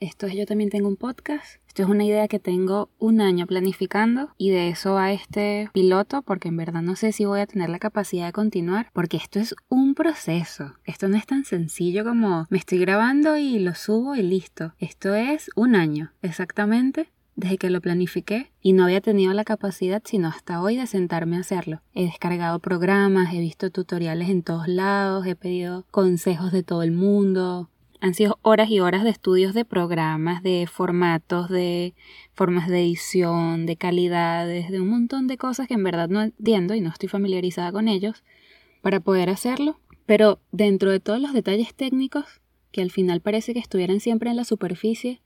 Esto es Yo también tengo un podcast. Esto es una idea que tengo un año planificando y de eso va este piloto porque en verdad no sé si voy a tener la capacidad de continuar porque esto es un proceso. Esto no es tan sencillo como me estoy grabando y lo subo y listo. Esto es un año exactamente desde que lo planifiqué y no había tenido la capacidad sino hasta hoy de sentarme a hacerlo. He descargado programas, he visto tutoriales en todos lados, he pedido consejos de todo el mundo. Han sido horas y horas de estudios de programas, de formatos, de formas de edición, de calidades, de un montón de cosas que en verdad no entiendo y no estoy familiarizada con ellos para poder hacerlo. Pero dentro de todos los detalles técnicos, que al final parece que estuvieran siempre en la superficie,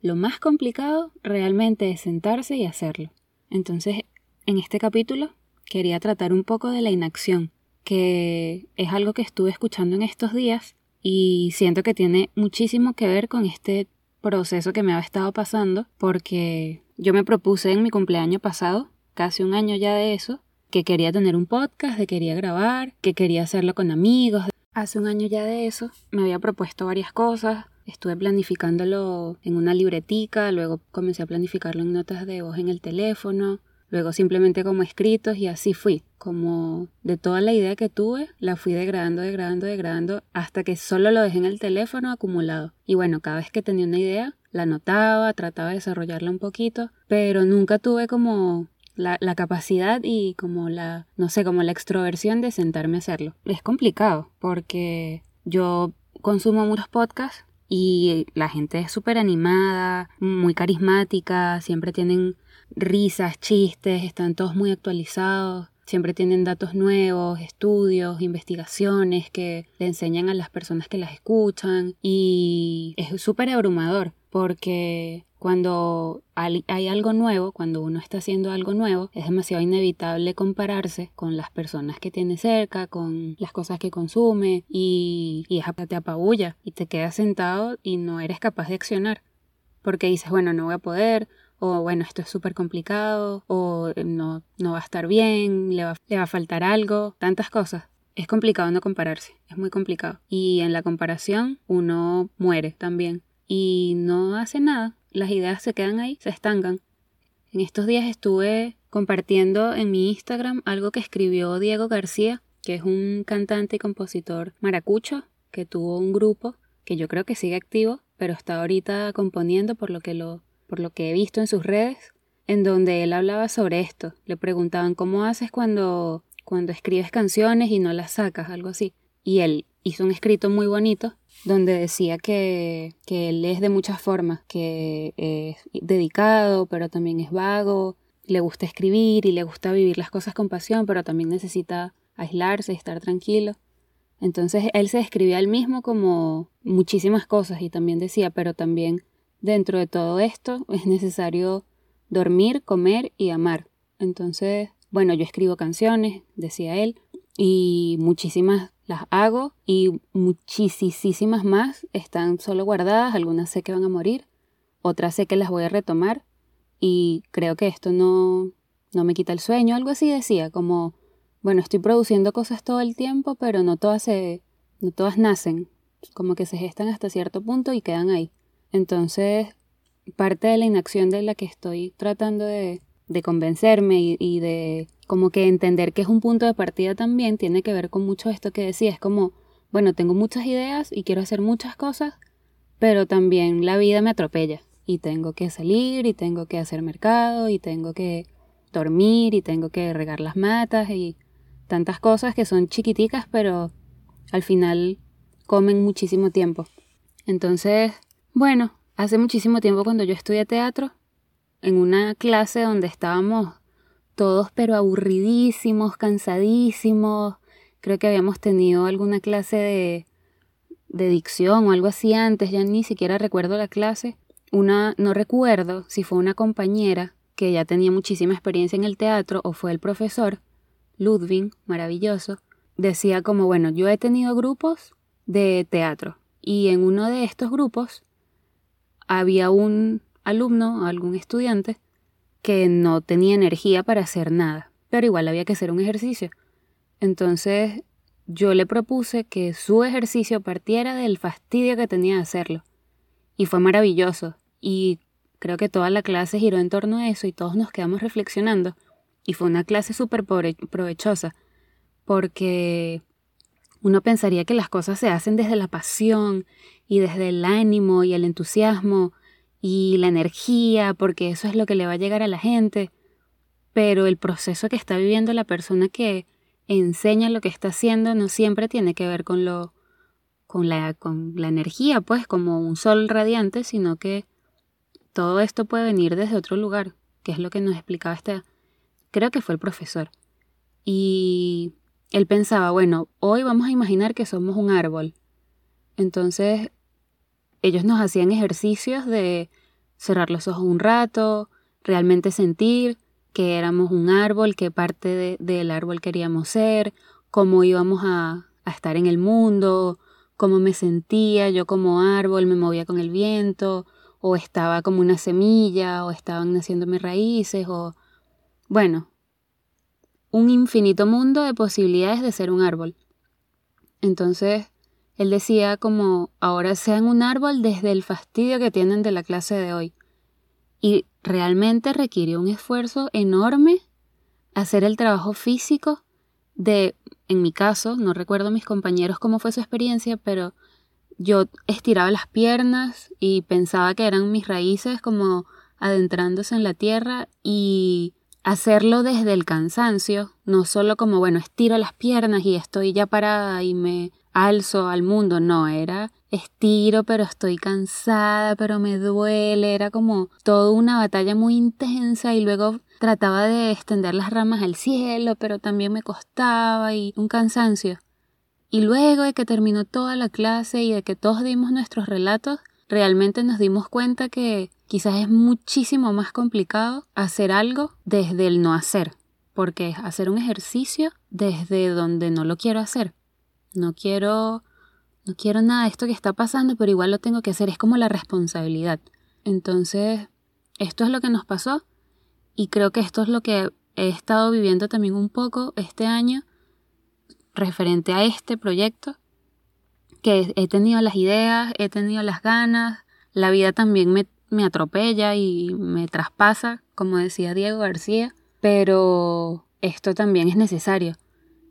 lo más complicado realmente es sentarse y hacerlo. Entonces, en este capítulo quería tratar un poco de la inacción, que es algo que estuve escuchando en estos días y siento que tiene muchísimo que ver con este proceso que me ha estado pasando, porque yo me propuse en mi cumpleaños pasado, casi un año ya de eso, que quería tener un podcast, que quería grabar, que quería hacerlo con amigos. Hace un año ya de eso me había propuesto varias cosas, Estuve planificándolo en una libretica, luego comencé a planificarlo en notas de voz en el teléfono, luego simplemente como escritos y así fui. Como de toda la idea que tuve, la fui degradando, degradando, degradando hasta que solo lo dejé en el teléfono acumulado. Y bueno, cada vez que tenía una idea, la anotaba, trataba de desarrollarla un poquito, pero nunca tuve como la, la, capacidad y como la, no sé, como la extroversión de sentarme a hacerlo. Es complicado porque yo consumo muchos podcasts y la gente es súper animada, muy carismática, siempre tienen risas, chistes, están todos muy actualizados, siempre tienen datos nuevos, estudios, investigaciones que le enseñan a las personas que las escuchan y es súper abrumador porque cuando hay algo nuevo, cuando uno está haciendo algo nuevo, es demasiado inevitable compararse con las personas que tiene cerca, con las cosas que consume y, y te apabulla y te quedas sentado y no eres capaz de accionar. Porque dices, bueno, no voy a poder, o bueno, esto es súper complicado, o no, no va a estar bien, le va, le va a faltar algo, tantas cosas. Es complicado no compararse, es muy complicado. Y en la comparación uno muere también y no hace nada. Las ideas se quedan ahí, se estancan. En estos días estuve compartiendo en mi Instagram algo que escribió Diego García, que es un cantante y compositor maracucho, que tuvo un grupo que yo creo que sigue activo, pero está ahorita componiendo por lo que lo por lo que he visto en sus redes, en donde él hablaba sobre esto. Le preguntaban cómo haces cuando cuando escribes canciones y no las sacas, algo así. Y él hizo un escrito muy bonito donde decía que, que él es de muchas formas, que es dedicado, pero también es vago, le gusta escribir y le gusta vivir las cosas con pasión, pero también necesita aislarse y estar tranquilo. Entonces él se describía él mismo como muchísimas cosas y también decía, pero también dentro de todo esto es necesario dormir, comer y amar. Entonces, bueno, yo escribo canciones, decía él, y muchísimas las hago y muchísimas más están solo guardadas, algunas sé que van a morir, otras sé que las voy a retomar y creo que esto no, no me quita el sueño, algo así decía, como, bueno, estoy produciendo cosas todo el tiempo, pero no todas se, no todas nacen, como que se gestan hasta cierto punto y quedan ahí. Entonces, parte de la inacción de la que estoy tratando de, de convencerme y, y de como que entender que es un punto de partida también tiene que ver con mucho esto que decía, es como, bueno, tengo muchas ideas y quiero hacer muchas cosas, pero también la vida me atropella y tengo que salir y tengo que hacer mercado y tengo que dormir y tengo que regar las matas y tantas cosas que son chiquiticas pero al final comen muchísimo tiempo. Entonces, bueno, hace muchísimo tiempo cuando yo estudié teatro, en una clase donde estábamos todos pero aburridísimos, cansadísimos. Creo que habíamos tenido alguna clase de, de dicción o algo así antes, ya ni siquiera recuerdo la clase. Una, no recuerdo si fue una compañera que ya tenía muchísima experiencia en el teatro o fue el profesor, Ludwig, maravilloso, decía como, bueno, yo he tenido grupos de teatro y en uno de estos grupos había un alumno, algún estudiante, que no tenía energía para hacer nada, pero igual había que hacer un ejercicio. Entonces yo le propuse que su ejercicio partiera del fastidio que tenía de hacerlo. Y fue maravilloso. Y creo que toda la clase giró en torno a eso y todos nos quedamos reflexionando. Y fue una clase súper provechosa, porque uno pensaría que las cosas se hacen desde la pasión y desde el ánimo y el entusiasmo y la energía, porque eso es lo que le va a llegar a la gente. Pero el proceso que está viviendo la persona que enseña lo que está haciendo no siempre tiene que ver con lo con la, con la energía, pues como un sol radiante, sino que todo esto puede venir desde otro lugar, que es lo que nos explicaba este, creo que fue el profesor. Y él pensaba, bueno, hoy vamos a imaginar que somos un árbol. Entonces, ellos nos hacían ejercicios de cerrar los ojos un rato, realmente sentir que éramos un árbol, qué parte del árbol queríamos ser, cómo íbamos a, a estar en el mundo, cómo me sentía yo como árbol, me movía con el viento, o estaba como una semilla, o estaban naciéndome raíces, o bueno, un infinito mundo de posibilidades de ser un árbol. Entonces, él decía como ahora sean un árbol desde el fastidio que tienen de la clase de hoy. Y realmente requirió un esfuerzo enorme hacer el trabajo físico de en mi caso, no recuerdo mis compañeros cómo fue su experiencia, pero yo estiraba las piernas y pensaba que eran mis raíces como adentrándose en la tierra y hacerlo desde el cansancio, no solo como, bueno, estiro las piernas y estoy ya parada y me alzo al mundo, no, era estiro, pero estoy cansada, pero me duele, era como toda una batalla muy intensa y luego trataba de extender las ramas al cielo, pero también me costaba y un cansancio. Y luego de que terminó toda la clase y de que todos dimos nuestros relatos, realmente nos dimos cuenta que quizás es muchísimo más complicado hacer algo desde el no hacer, porque es hacer un ejercicio desde donde no lo quiero hacer. No quiero no quiero nada de esto que está pasando, pero igual lo tengo que hacer, es como la responsabilidad. Entonces, esto es lo que nos pasó y creo que esto es lo que he estado viviendo también un poco este año referente a este proyecto, que he tenido las ideas, he tenido las ganas, la vida también me, me atropella y me traspasa, como decía Diego García, pero esto también es necesario.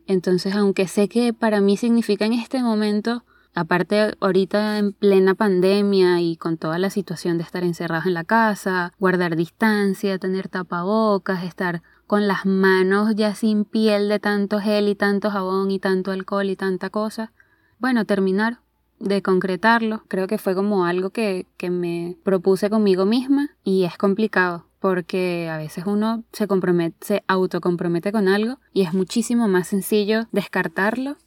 Entonces, aunque sé que para mí significa en este momento Aparte, ahorita en plena pandemia y con toda la situación de estar encerrados en la casa, guardar distancia, tener tapabocas, estar con las manos ya sin piel de tanto gel y tanto jabón y tanto alcohol y tanta cosa. Bueno, terminar de concretarlo, creo que fue como algo que, que me propuse conmigo misma y es complicado porque a veces uno se compromete, se autocompromete con algo y es muchísimo más sencillo descartarlo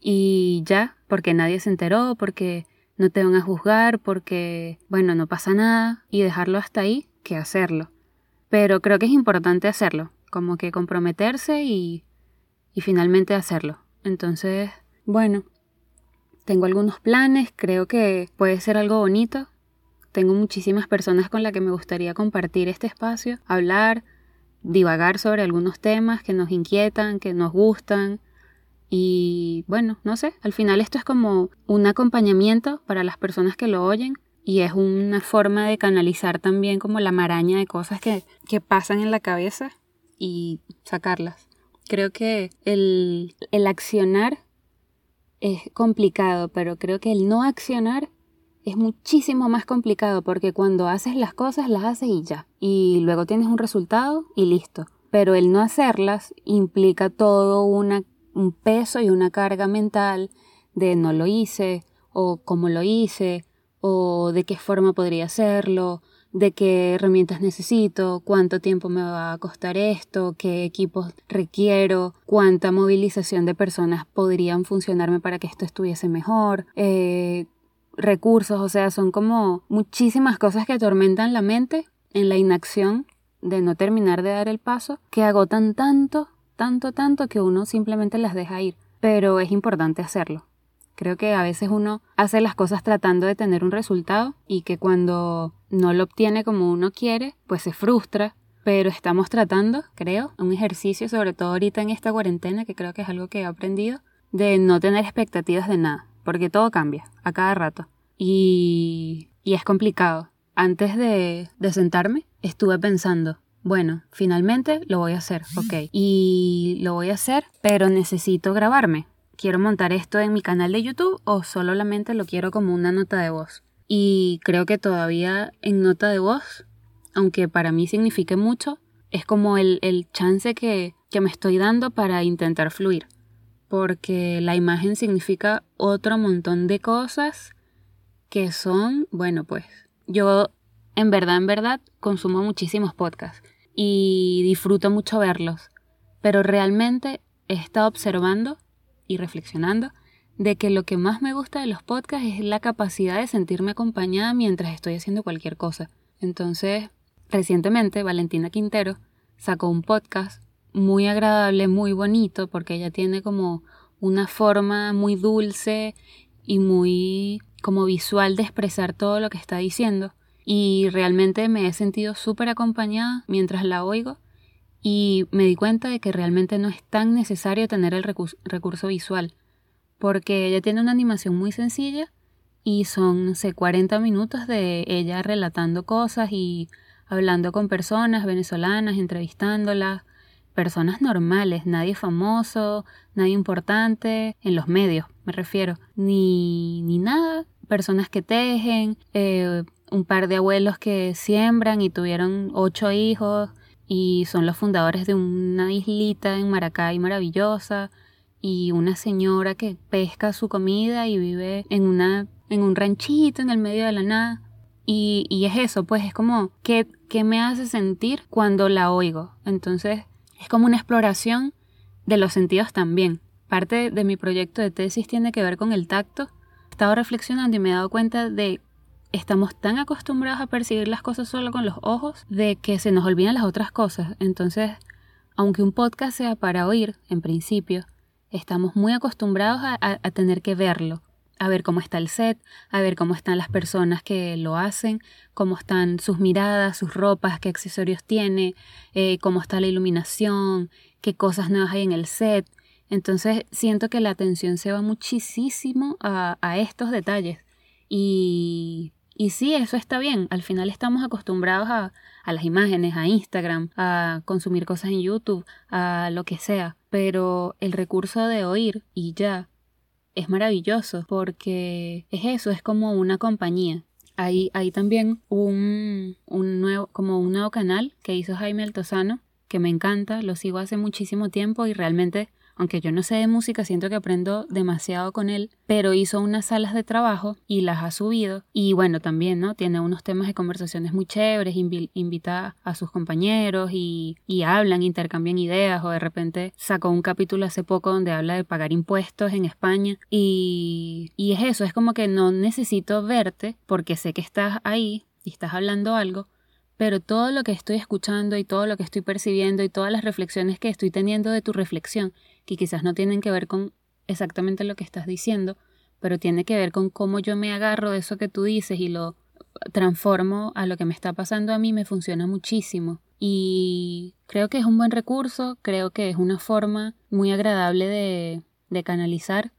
y ya, porque nadie se enteró, porque no te van a juzgar, porque, bueno, no pasa nada, y dejarlo hasta ahí que hacerlo. Pero creo que es importante hacerlo, como que comprometerse y, y finalmente hacerlo. Entonces, bueno, tengo algunos planes, creo que puede ser algo bonito. Tengo muchísimas personas con las que me gustaría compartir este espacio, hablar, divagar sobre algunos temas que nos inquietan, que nos gustan, y bueno, no sé, al final esto es como un acompañamiento para las personas que lo oyen y es una forma de canalizar también como la maraña de cosas que, que pasan en la cabeza y sacarlas. Creo que el, el accionar es complicado, pero creo que el no accionar es muchísimo más complicado porque cuando haces las cosas las haces y ya. Y luego tienes un resultado y listo. Pero el no hacerlas implica todo una un peso y una carga mental de no lo hice o cómo lo hice o de qué forma podría hacerlo, de qué herramientas necesito, cuánto tiempo me va a costar esto, qué equipos requiero, cuánta movilización de personas podrían funcionarme para que esto estuviese mejor, eh, recursos, o sea, son como muchísimas cosas que atormentan la mente en la inacción de no terminar de dar el paso, que agotan tanto tanto, tanto que uno simplemente las deja ir. Pero es importante hacerlo. Creo que a veces uno hace las cosas tratando de tener un resultado y que cuando no lo obtiene como uno quiere, pues se frustra. Pero estamos tratando, creo, un ejercicio, sobre todo ahorita en esta cuarentena, que creo que es algo que he aprendido, de no tener expectativas de nada, porque todo cambia a cada rato. Y y es complicado. Antes de, de sentarme, estuve pensando, bueno, finalmente lo voy a hacer, ok. Y lo voy a hacer, pero necesito grabarme. ¿Quiero montar esto en mi canal de YouTube o solamente lo quiero como una nota de voz? Y creo que todavía en nota de voz, aunque para mí signifique mucho, es como el, el chance que, que me estoy dando para intentar fluir. Porque la imagen significa otro montón de cosas que son, bueno, pues yo en verdad, en verdad, consumo muchísimos podcasts y disfruto mucho verlos, pero realmente he estado observando y reflexionando de que lo que más me gusta de los podcasts es la capacidad de sentirme acompañada mientras estoy haciendo cualquier cosa. Entonces, recientemente Valentina Quintero sacó un podcast muy agradable, muy bonito, porque ella tiene como una forma muy dulce y muy como visual de expresar todo lo que está diciendo y realmente me he sentido súper acompañada mientras la oigo y me di cuenta de que realmente no es tan necesario tener el recurso, visual porque ella tiene una animación muy sencilla y son, no sé, 40 minutos de ella relatando cosas y hablando con personas venezolanas, entrevistándolas, personas normales, nadie famoso, nadie importante, en los medios me refiero, ni, ni nada, personas que tejen, eh, un par de abuelos que siembran y tuvieron ocho hijos y son los fundadores de una islita en Maracay maravillosa y una señora que pesca su comida y vive en una en un ranchito en el medio de la nada. Y, y es eso pues es como ¿qué, qué me hace sentir cuando la oigo entonces es como una exploración de los sentidos también. Parte de mi proyecto de tesis tiene que ver con el tacto. He estado reflexionando y me he dado cuenta de estamos tan acostumbrados a percibir las cosas solo con los ojos de que se nos olvidan las otras cosas. Entonces, aunque un podcast sea para oír, en principio, estamos muy acostumbrados a, tener que verlo, a ver cómo está el set, a ver cómo están las personas que lo hacen, cómo están sus miradas, sus ropas, qué accesorios tiene, eh, cómo está la iluminación, qué cosas nuevas hay en el set. Entonces siento que la atención se va muchísimo a, a estos detalles y y sí, eso está bien. Al final estamos acostumbrados a, a, las imágenes, a Instagram, a consumir cosas en YouTube, a lo que sea. Pero el recurso de oír y ya es maravilloso porque es eso, es como una compañía. Hay, hay también un, un nuevo, como un nuevo canal que hizo Jaime Altozano que me encanta, lo sigo hace muchísimo tiempo y realmente aunque yo no sé de música, siento que aprendo demasiado con él, pero hizo unas salas de trabajo y las ha subido. Y bueno, también, ¿no? Tiene unos temas de conversaciones muy chéveres, invita a sus compañeros y, y hablan, intercambian ideas, o de repente sacó un capítulo hace poco donde habla de pagar impuestos en España. Y, y es eso, es como que no necesito verte porque sé que estás ahí y estás hablando algo, pero todo lo que estoy escuchando y todo lo que estoy percibiendo y todas las reflexiones que estoy teniendo de tu reflexión, que quizás no tienen que ver con exactamente lo que estás diciendo, pero tiene que ver con cómo yo me agarro de eso que tú dices y lo transformo a lo que me está pasando a mí, me funciona muchísimo. Y creo que es un buen recurso, creo que es una forma muy agradable de, de canalizar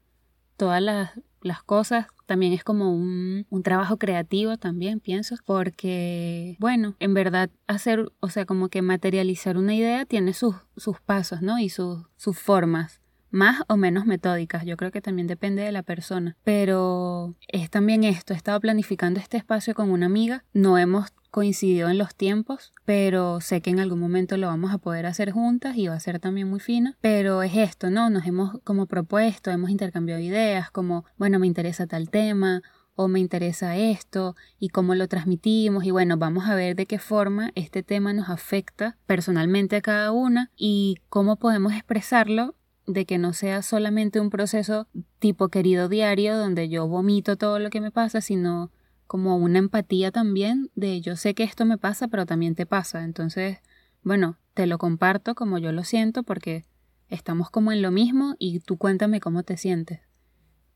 todas las, las cosas también es como un, un, trabajo creativo también, pienso, porque, bueno, en verdad hacer, o sea, como que materializar una idea tiene sus, sus pasos, ¿no? Y sus, sus formas más o menos metódicas, yo creo que también depende de la persona, pero es también esto, he estado planificando este espacio con una amiga, no hemos coincidido en los tiempos, pero sé que en algún momento lo vamos a poder hacer juntas y va a ser también muy fino, pero es esto, ¿no? Nos hemos como propuesto, hemos intercambiado ideas, como, bueno, me interesa tal tema o me interesa esto y cómo lo transmitimos y bueno, vamos a ver de qué forma este tema nos afecta personalmente a cada una y cómo podemos expresarlo de que no sea solamente un proceso tipo querido diario donde yo vomito todo lo que me pasa, sino como una empatía también de yo sé que esto me pasa, pero también te pasa. Entonces, bueno, te lo comparto como yo lo siento porque estamos como en lo mismo y tú cuéntame cómo te sientes.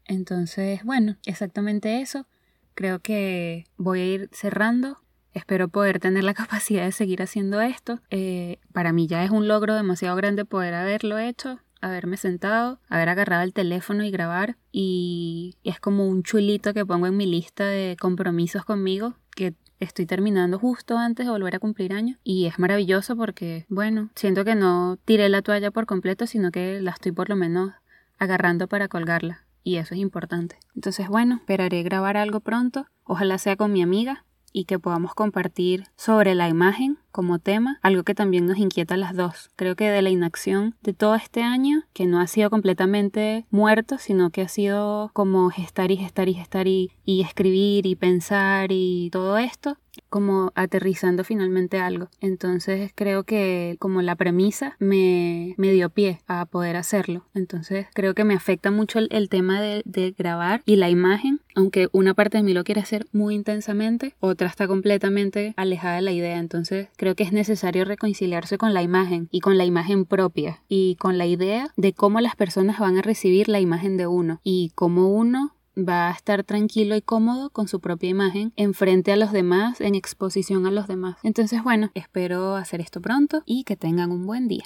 Entonces, bueno, exactamente eso. Creo que voy a ir cerrando. Espero poder tener la capacidad de seguir haciendo esto. Eh, para mí ya es un logro demasiado grande poder haberlo hecho haberme sentado, haber agarrado el teléfono y grabar y es como un chulito que pongo en mi lista de compromisos conmigo que estoy terminando justo antes de volver a cumplir años y es maravilloso porque, bueno, siento que no tiré la toalla por completo, sino que la estoy por lo menos agarrando para colgarla y eso es importante. Entonces, bueno, esperaré grabar algo pronto, ojalá sea con mi amiga y que podamos compartir sobre la imagen como tema, algo que también nos inquieta a las dos. Creo que de la inacción de todo este año, que no ha sido completamente muerto, sino que ha sido como gestar y gestar y gestar y, y escribir y pensar y todo esto, como aterrizando finalmente algo. Entonces creo que como la premisa me, me dio pie a poder hacerlo. Entonces creo que me afecta mucho el, tema de, de, grabar y la imagen, aunque una parte de mí lo quiere hacer muy intensamente, otra está completamente alejada de la idea. Entonces creo que es necesario reconciliarse con la imagen y con la imagen propia y con la idea de cómo las personas van a recibir la imagen de uno y cómo uno va a estar tranquilo y cómodo con su propia imagen en frente a los demás, en exposición a los demás. Entonces, bueno, espero hacer esto pronto y que tengan un buen día.